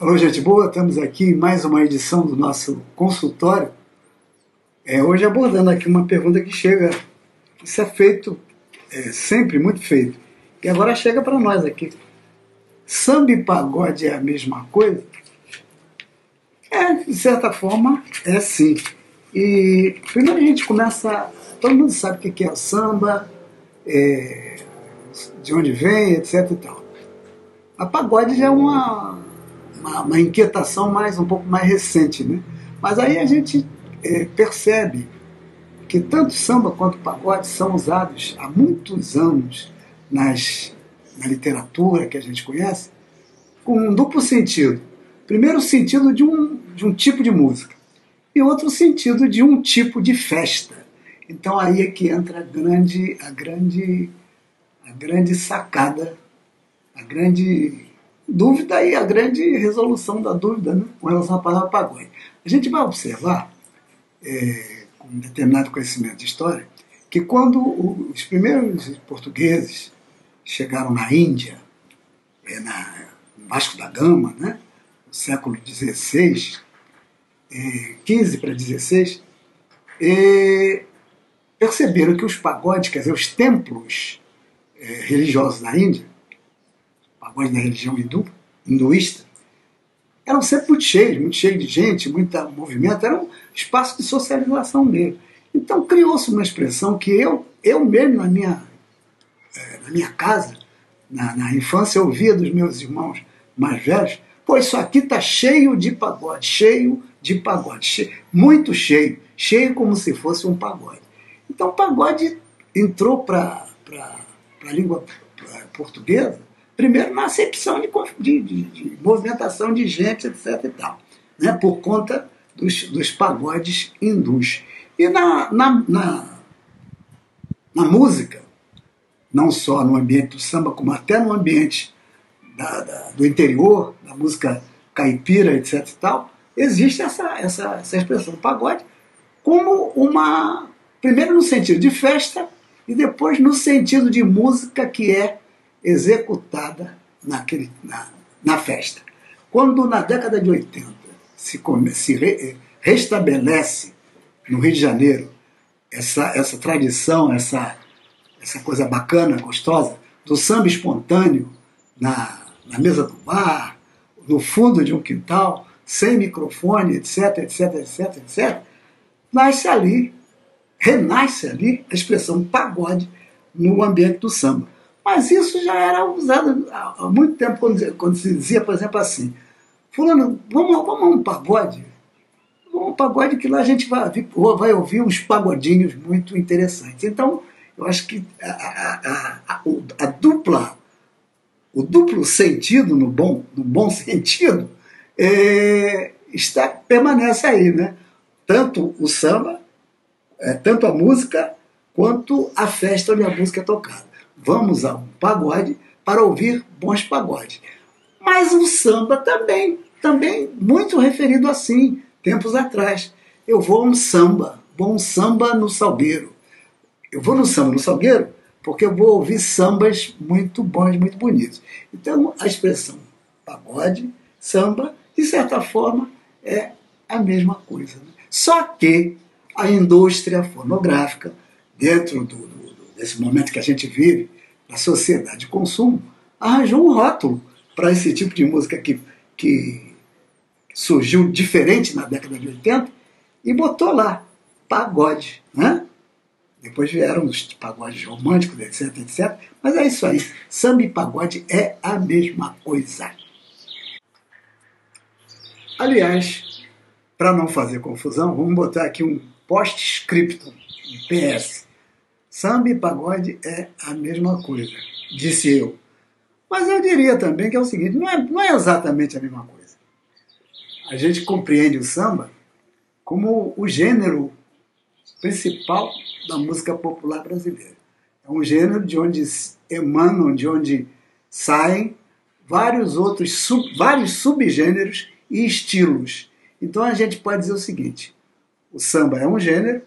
Alô, gente boa, estamos aqui em mais uma edição do nosso consultório. É, hoje abordando aqui uma pergunta que chega, isso é feito, é, sempre muito feito, e agora chega para nós aqui. Samba e pagode é a mesma coisa? É, de certa forma, é sim. E primeiro a gente começa, todo mundo sabe o que é o samba, é, de onde vem, etc e tal. A pagode já é uma uma, uma, inquietação mais um pouco mais recente, né? Mas aí a gente é, percebe que tanto samba quanto pagode são usados há muitos anos nas, na literatura que a gente conhece com um duplo sentido. Primeiro, o sentido de um, de um tipo de música e outro sentido de um tipo de festa. Então aí é que entra a grande, a grande, a grande sacada, a grande dúvida e a grande resolução da dúvida né, com relação à palavra pagode. A gente vai observar, é, com um determinado conhecimento de história, que quando os primeiros portugueses chegaram na Índia, é, na, no Vasco da Gama, né, no século XVI, é, 15 para 16, é, perceberam que os pagodes, quer dizer, os templos é, religiosos da Índia, pagode da religião hindu, hinduísta, eram sempre muito cheios, muito cheios de gente, muito movimento, era um espaço de socialização dele. Então criou-se uma expressão que eu, eu mesmo na minha, eh, na minha casa, na, na infância, ouvia dos meus irmãos mais velhos, pô, isso aqui está cheio de pagode, cheio de pagode, cheio, muito cheio, cheio como se fosse um pagode. Então pagode entrou para a língua portuguesa Primeiro, na acepção de, de, de, de movimentação de gente, etc. e tal, né, por conta dos, dos pagodes hindus. E na, na, na, na, música, não só no ambiente do samba, como até no ambiente da, da, do interior, da música caipira, etc. e tal, existe essa, essa, essa expressão pagode como uma. Primeiro no sentido de festa e depois no sentido de música que é executada naquele, na, na festa. Quando na década de 80 se, come, se re, restabelece no Rio de Janeiro essa, essa tradição, essa, essa coisa bacana, gostosa, do samba espontâneo na, na mesa do bar, no fundo de um quintal, sem microfone, etc, etc, etc, etc, nasce ali, renasce ali a expressão pagode no ambiente do samba. Mas isso já era usado há muito tempo, quando, se dizia, por exemplo, assim: Fulano, vamos, vamos a um pagode? Vamos a um pagode que lá a gente vai, vai ouvir uns pagodinhos muito interessantes. Então, eu acho que a, a, a, a dupla, o duplo sentido, no bom, no bom sentido, é, está, permanece aí, né? Tanto o samba, é, tanto a música, quanto a festa onde a música é tocada vamos a um pagode para ouvir bons pagodes. Mas o samba também, também muito referido assim, tempos atrás. Eu vou a um samba, vou a um samba no salgueiro. Eu vou no samba no salgueiro porque eu vou ouvir sambas muito bons, muito bonitos. Então a expressão pagode, samba, de certa forma, é a mesma coisa. Né? Só que a indústria fonográfica, dentro do, do, desse momento que a gente vive, a sociedade de consumo, arranjou um rótulo para esse tipo de música que, que surgiu diferente na década de 80 e botou lá pagode. Né? Depois vieram os pagodes românticos, etc, etc. Mas é isso aí. Samba e pagode é a mesma coisa. Aliás, para não fazer confusão, vamos botar aqui um post-scriptum, um PS. Samba e pagode é a mesma coisa, disse eu. Mas eu diria também que é o seguinte: não é, não é exatamente a mesma coisa. A gente compreende o samba como o gênero principal da música popular brasileira. É um gênero de onde emanam, de onde saem vários outros sub, vários subgêneros e estilos. Então a gente pode dizer o seguinte: o samba é um gênero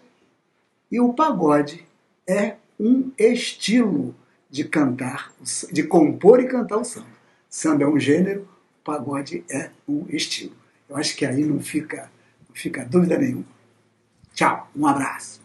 e o pagode é um estilo de cantar, de compor e cantar o samba. Samba é um gênero, pagode é um estilo. Eu acho que aí não fica, não fica dúvida nenhuma. Tchau, um abraço.